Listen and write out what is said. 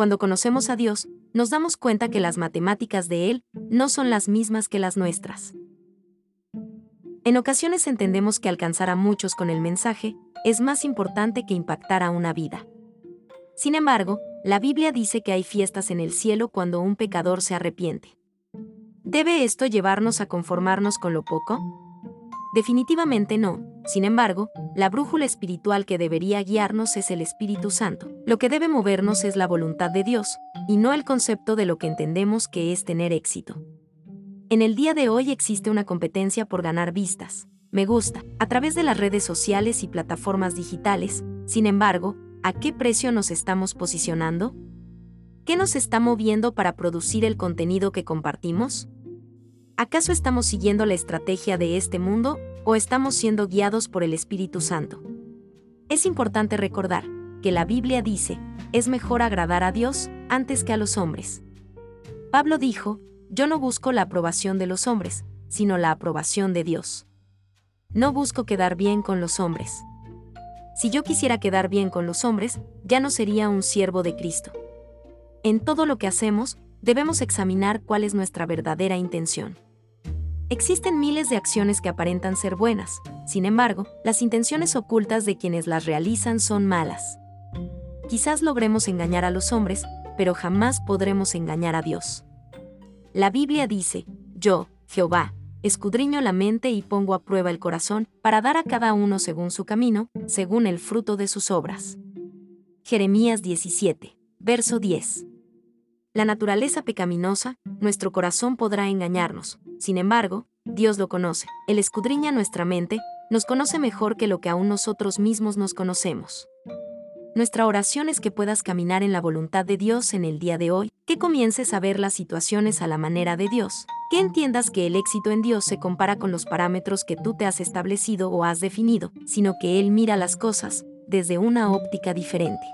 Cuando conocemos a Dios, nos damos cuenta que las matemáticas de Él no son las mismas que las nuestras. En ocasiones entendemos que alcanzar a muchos con el mensaje es más importante que impactar a una vida. Sin embargo, la Biblia dice que hay fiestas en el cielo cuando un pecador se arrepiente. ¿Debe esto llevarnos a conformarnos con lo poco? Definitivamente no. Sin embargo, la brújula espiritual que debería guiarnos es el Espíritu Santo. Lo que debe movernos es la voluntad de Dios, y no el concepto de lo que entendemos que es tener éxito. En el día de hoy existe una competencia por ganar vistas, me gusta, a través de las redes sociales y plataformas digitales. Sin embargo, ¿a qué precio nos estamos posicionando? ¿Qué nos está moviendo para producir el contenido que compartimos? ¿Acaso estamos siguiendo la estrategia de este mundo o estamos siendo guiados por el Espíritu Santo? Es importante recordar que la Biblia dice, es mejor agradar a Dios antes que a los hombres. Pablo dijo, yo no busco la aprobación de los hombres, sino la aprobación de Dios. No busco quedar bien con los hombres. Si yo quisiera quedar bien con los hombres, ya no sería un siervo de Cristo. En todo lo que hacemos, debemos examinar cuál es nuestra verdadera intención. Existen miles de acciones que aparentan ser buenas, sin embargo, las intenciones ocultas de quienes las realizan son malas. Quizás logremos engañar a los hombres, pero jamás podremos engañar a Dios. La Biblia dice, yo, Jehová, escudriño la mente y pongo a prueba el corazón, para dar a cada uno según su camino, según el fruto de sus obras. Jeremías 17, verso 10 la naturaleza pecaminosa, nuestro corazón podrá engañarnos. Sin embargo, Dios lo conoce. Él escudriña nuestra mente, nos conoce mejor que lo que aún nosotros mismos nos conocemos. Nuestra oración es que puedas caminar en la voluntad de Dios en el día de hoy, que comiences a ver las situaciones a la manera de Dios, que entiendas que el éxito en Dios se compara con los parámetros que tú te has establecido o has definido, sino que Él mira las cosas desde una óptica diferente.